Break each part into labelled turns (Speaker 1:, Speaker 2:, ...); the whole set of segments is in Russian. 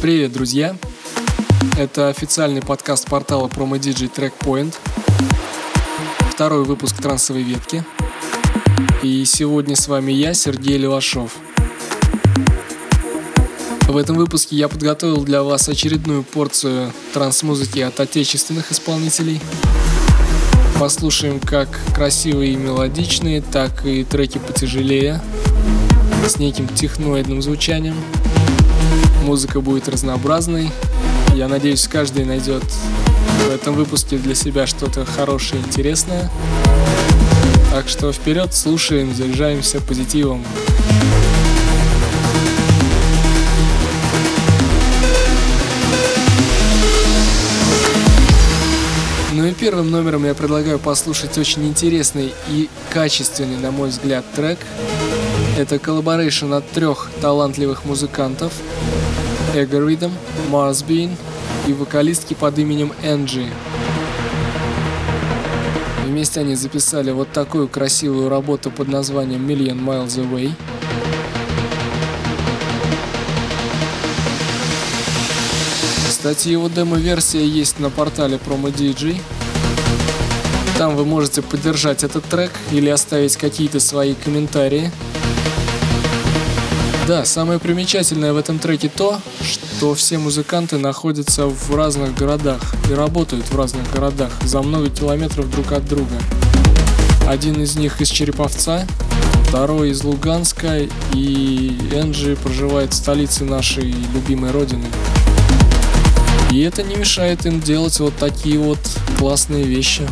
Speaker 1: Привет, друзья! Это официальный подкаст портала PromoDJ Trackpoint. Второй выпуск трансовой ветки. И сегодня с вами я, Сергей Левашов. В этом выпуске я подготовил для вас очередную порцию транс-музыки от отечественных исполнителей. Послушаем как красивые и мелодичные, так и треки потяжелее, с неким техноидным звучанием – Музыка будет разнообразной. Я надеюсь, каждый найдет в этом выпуске для себя что-то хорошее интересное. Так что вперед, слушаем, заряжаемся позитивом. Первым номером я предлагаю послушать очень интересный и качественный, на мой взгляд, трек. Это collaboration от трех талантливых музыкантов – Ego Rhythm, Mars Bean и вокалистки под именем Энджи. Вместе они записали вот такую красивую работу под названием Million Miles Away. Кстати, его демо-версия есть на портале PromoDJ. Там вы можете поддержать этот трек или оставить какие-то свои комментарии. Да, самое примечательное в этом треке то, что все музыканты находятся в разных городах и работают в разных городах за много километров друг от друга. Один из них из Череповца, второй из Луганска, и Энджи проживает в столице нашей любимой родины. И это не мешает им делать вот такие вот классные вещи.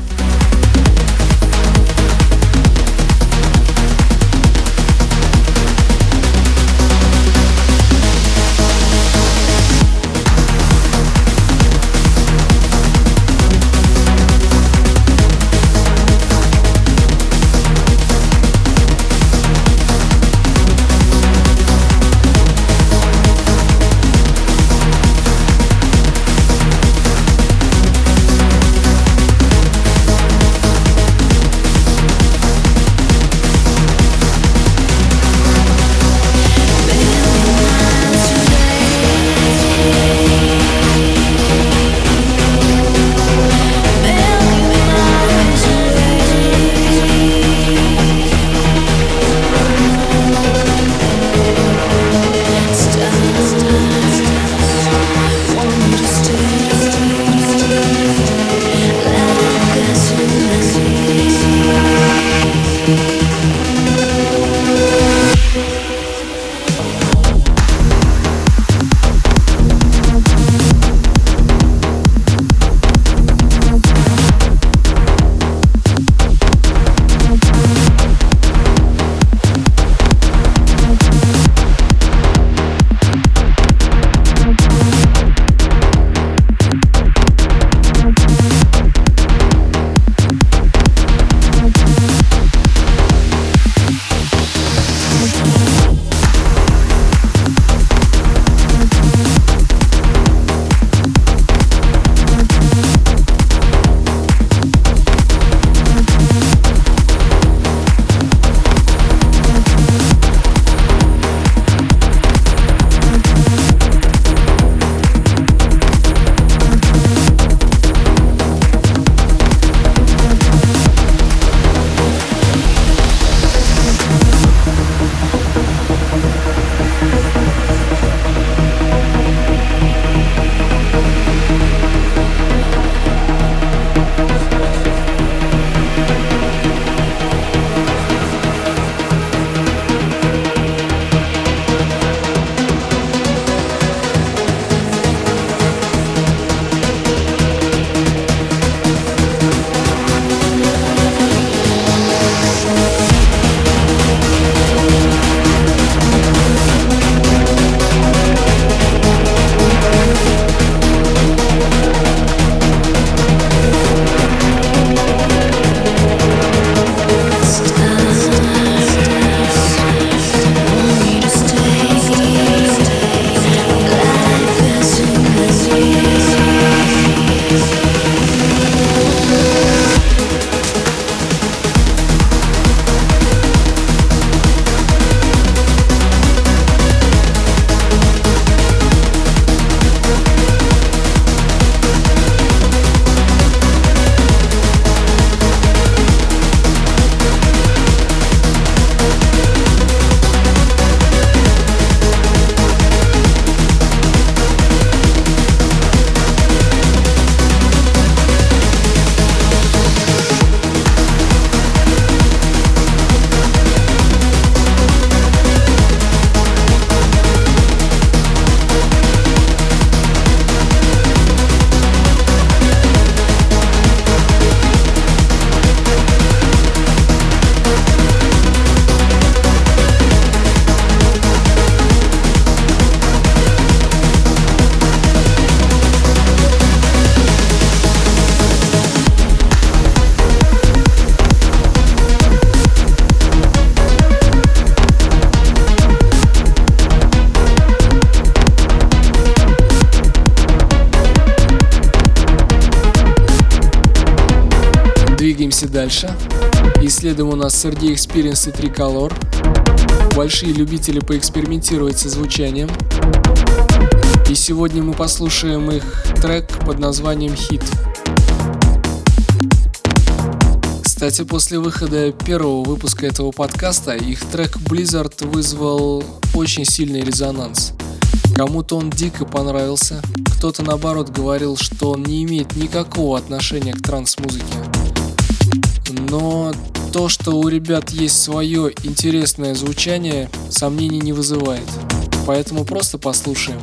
Speaker 1: Дальше. И следом у нас Сергей Experience и Tricolor. Большие любители поэкспериментировать со звучанием. И сегодня мы послушаем их трек под названием «Хит». Кстати, после выхода первого выпуска этого подкаста их трек Blizzard вызвал очень сильный резонанс. Кому-то он дико понравился, кто-то наоборот говорил, что он не имеет никакого отношения к транс-музыке. Но то, что у ребят есть свое интересное звучание, сомнений не вызывает. Поэтому просто послушаем.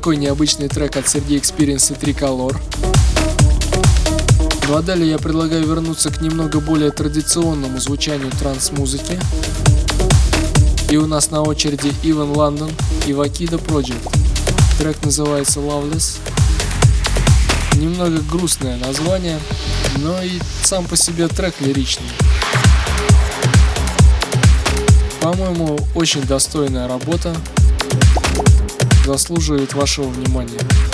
Speaker 1: Такой необычный трек от Сергея Experience и Tricolor. Ну а далее я предлагаю вернуться к немного более традиционному звучанию транс-музыки. И у нас на очереди Иван Лондон и Вакида Project. Трек называется Loveless. Немного грустное название, но и сам по себе трек лиричный. По-моему, очень достойная работа, заслуживает вашего внимания.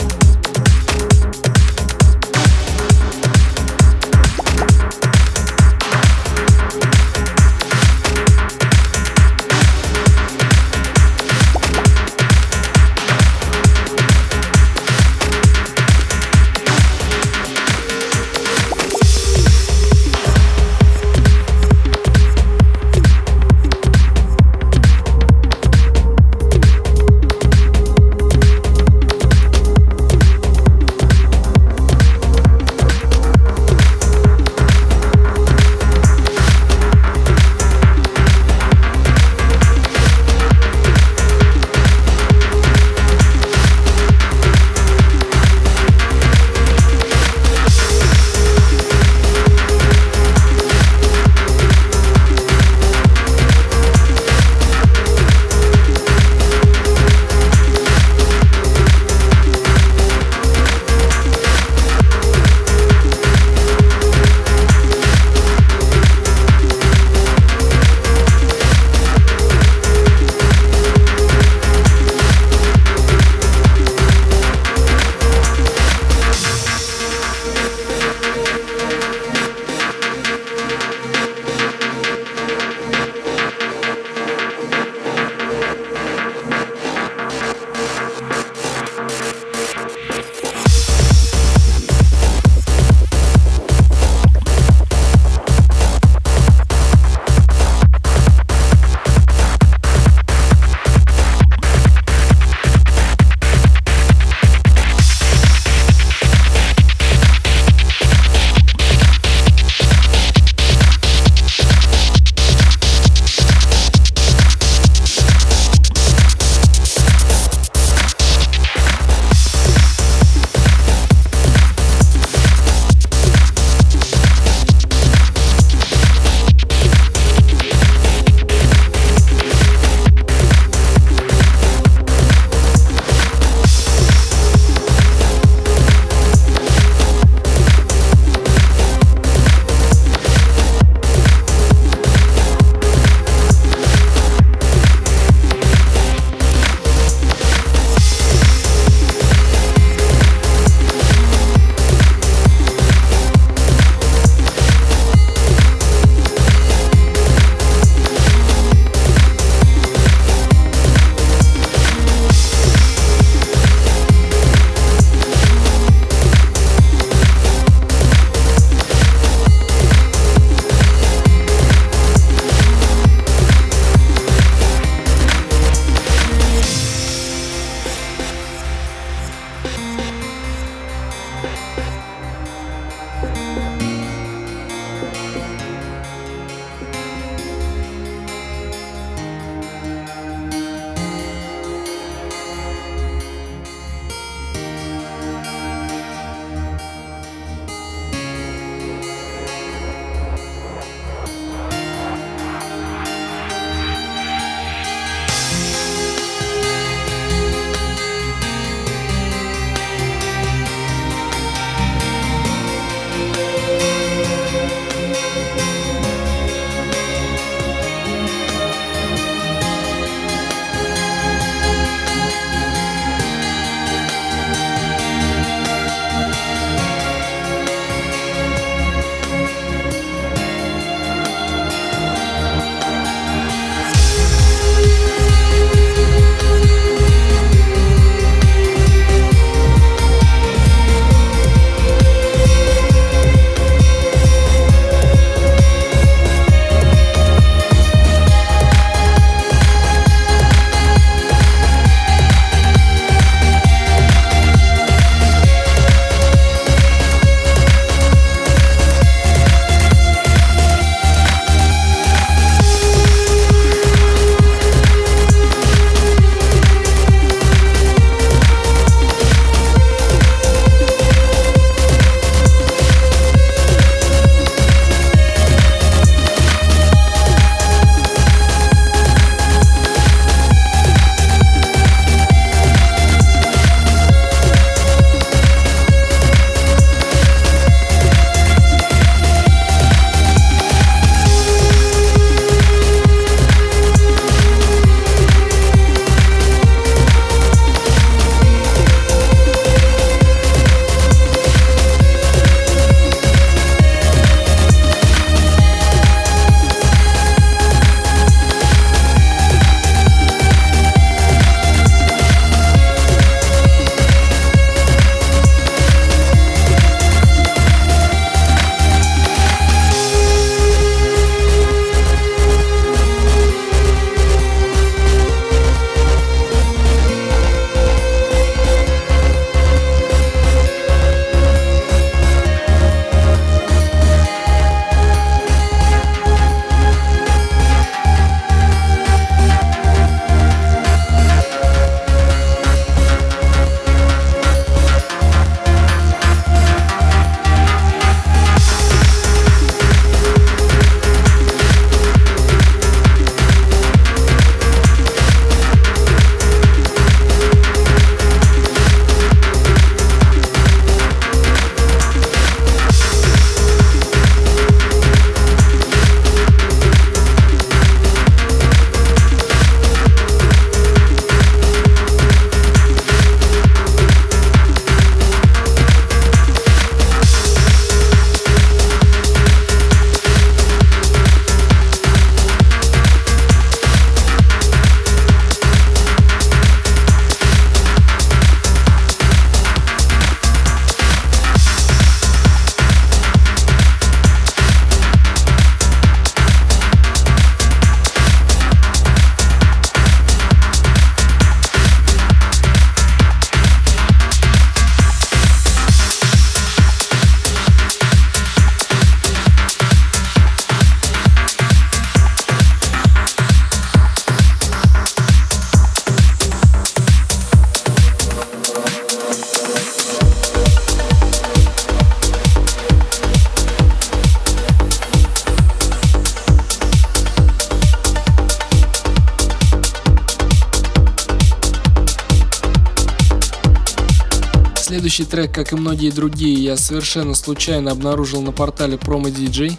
Speaker 1: Следующий трек, как и многие другие, я совершенно случайно обнаружил на портале Promo DJ.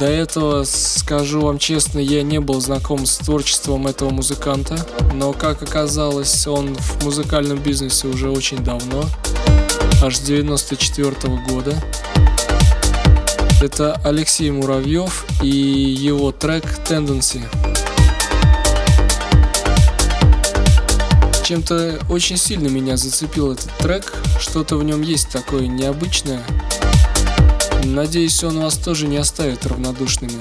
Speaker 1: До этого, скажу вам честно, я не был знаком с творчеством этого музыканта, но, как оказалось, он в музыкальном бизнесе уже очень давно, аж с 94 -го года. Это Алексей Муравьев и его трек Tendency. Чем-то очень сильно меня зацепил этот трек, что-то в нем есть такое необычное. Надеюсь, он вас тоже не оставит равнодушными.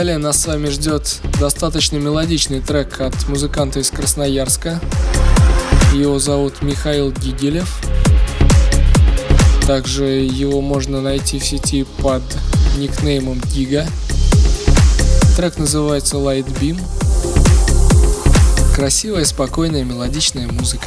Speaker 1: Далее нас с вами ждет достаточно мелодичный трек от музыканта из Красноярска. Его зовут Михаил Гигелев. Также его можно найти в сети под никнеймом Гига. Трек называется Light Beam. Красивая, спокойная, мелодичная музыка.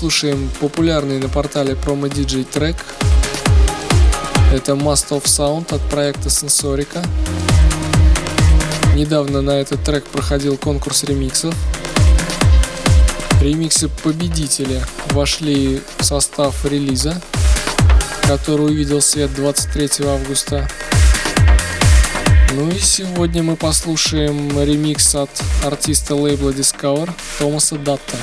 Speaker 1: Послушаем популярный на портале Promo DJ трек. Это Must of Sound от проекта Sensorica. Недавно на этот трек проходил конкурс ремиксов. Ремиксы победителя вошли в состав релиза, который увидел свет 23 августа. Ну и сегодня мы послушаем ремикс от артиста лейбла Discover Томаса Датта.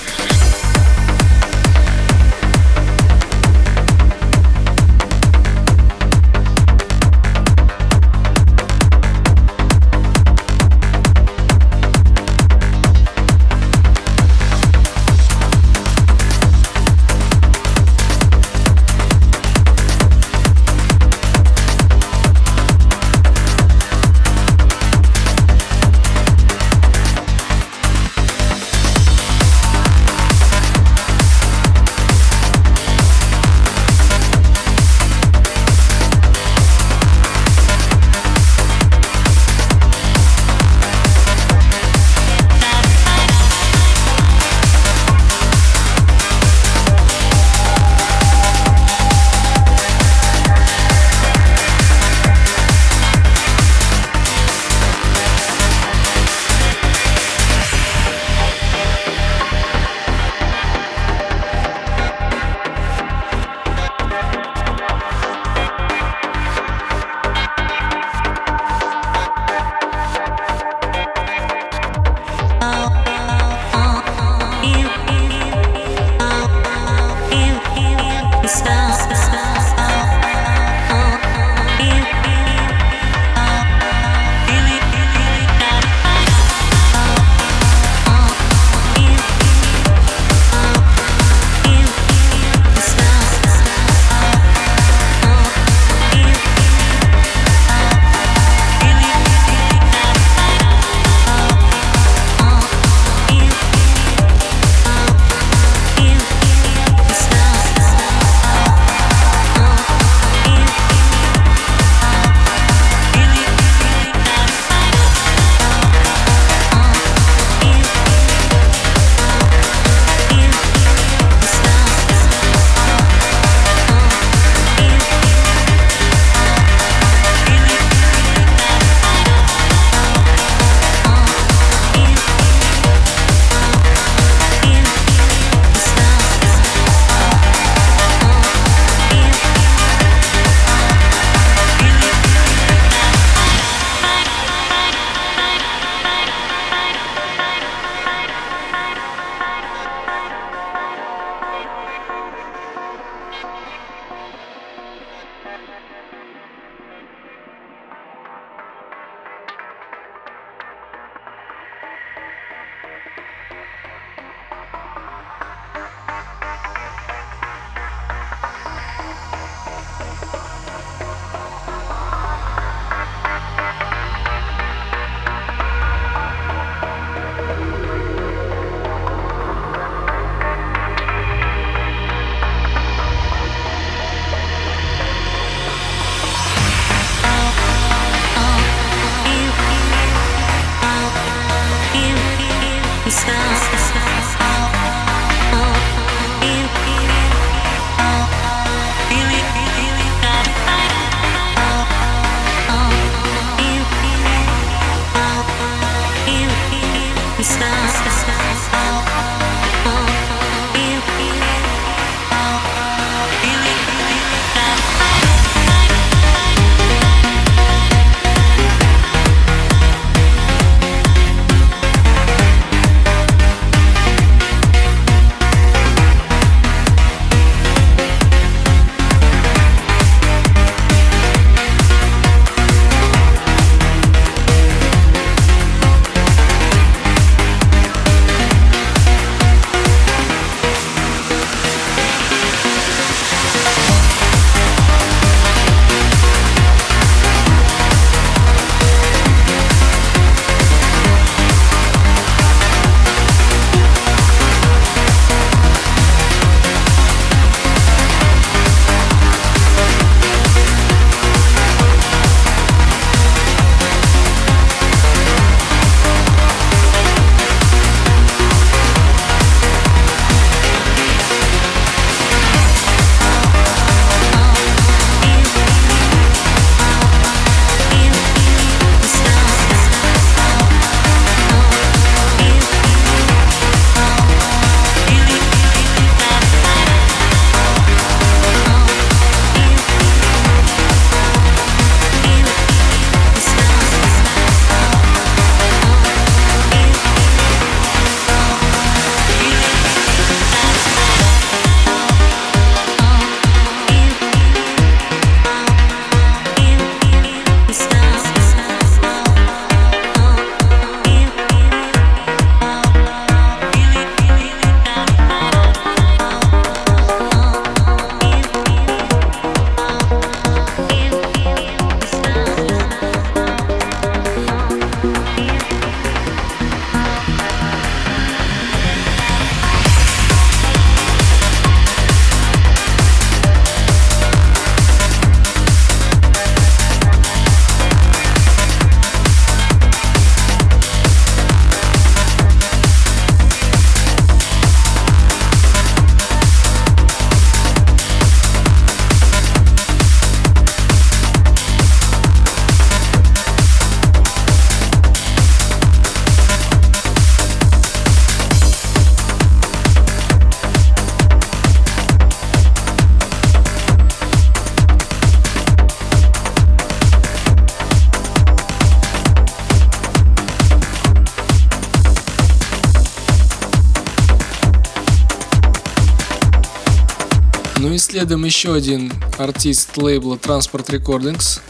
Speaker 1: Следом еще один артист лейбла Transport Recordings.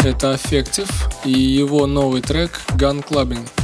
Speaker 1: Это Affective и его новый трек Gun Clubbing.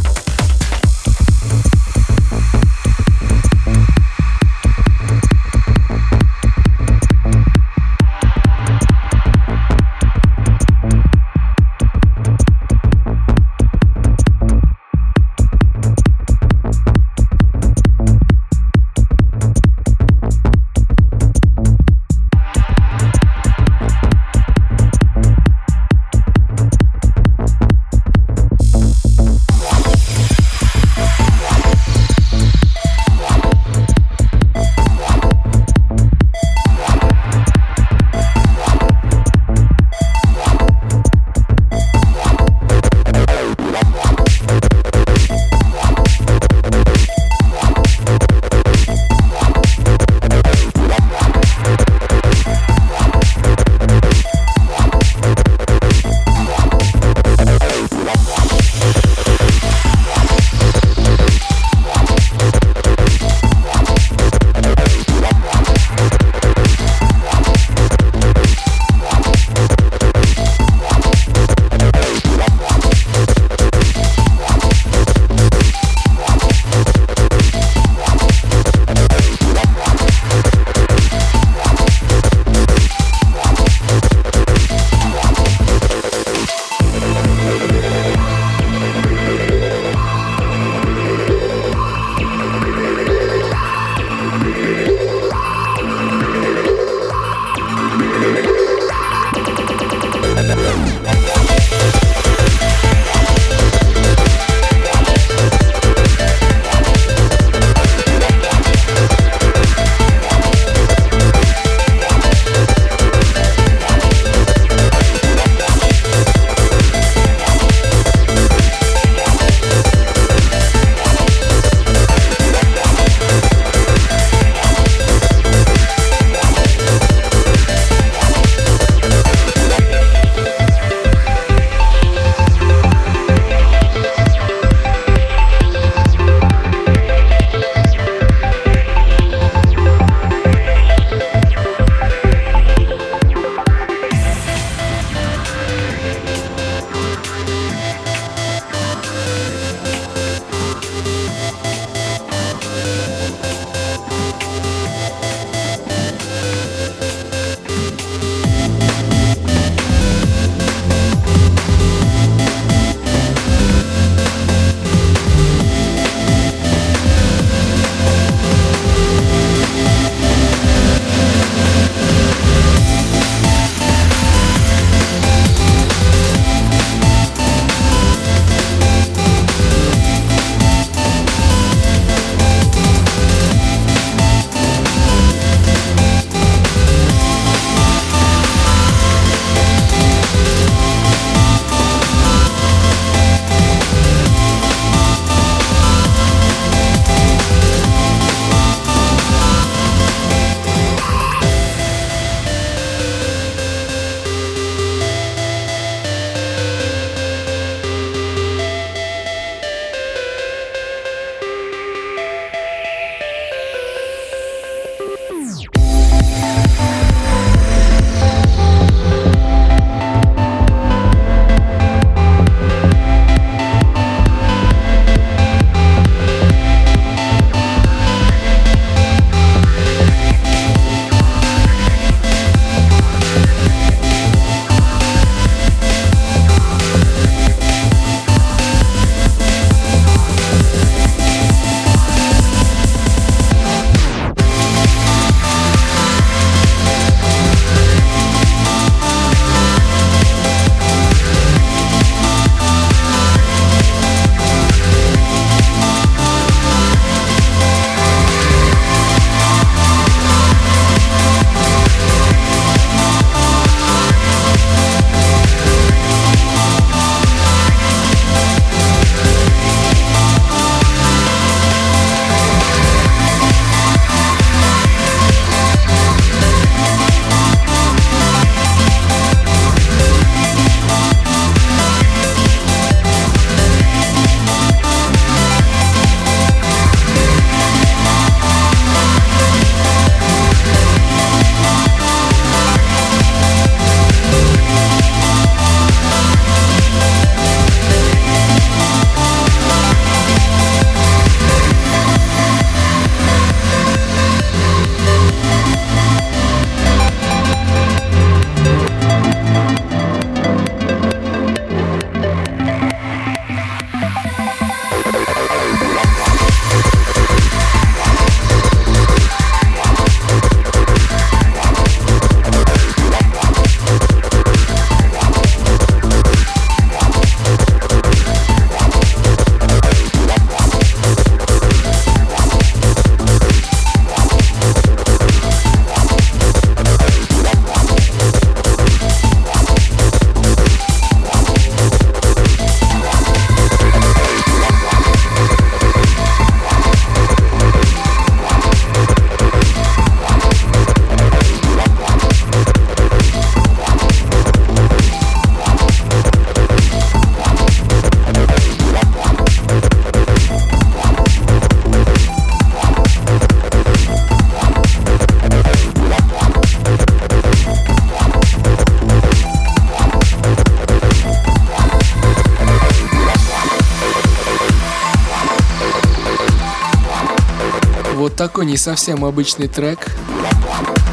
Speaker 1: Не совсем обычный трек.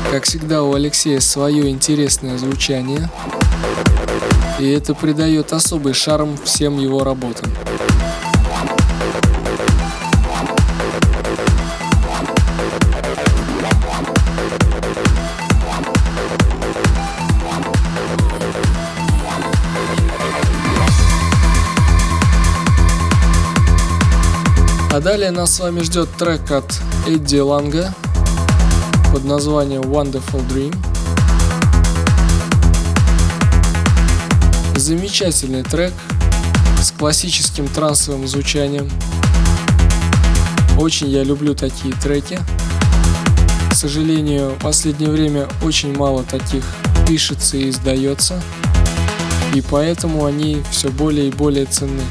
Speaker 1: Как всегда у Алексея свое интересное звучание. И это придает особый шарм всем его работам. Далее нас с вами ждет трек от Эдди Ланга под названием Wonderful Dream. Замечательный трек с классическим трансовым звучанием. Очень я люблю такие треки. К сожалению, в последнее время очень мало таких пишется и издается, и поэтому они все более и более ценны.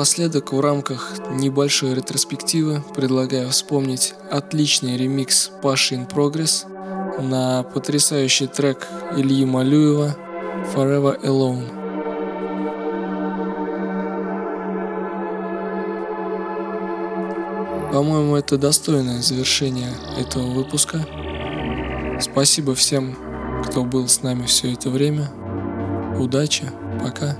Speaker 1: Напоследок в рамках небольшой ретроспективы предлагаю вспомнить отличный ремикс Паши in Progress на потрясающий трек Ильи Малюева Forever Alone. По-моему, это достойное завершение этого выпуска. Спасибо всем, кто был с нами все это время. Удачи, пока.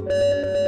Speaker 2: Música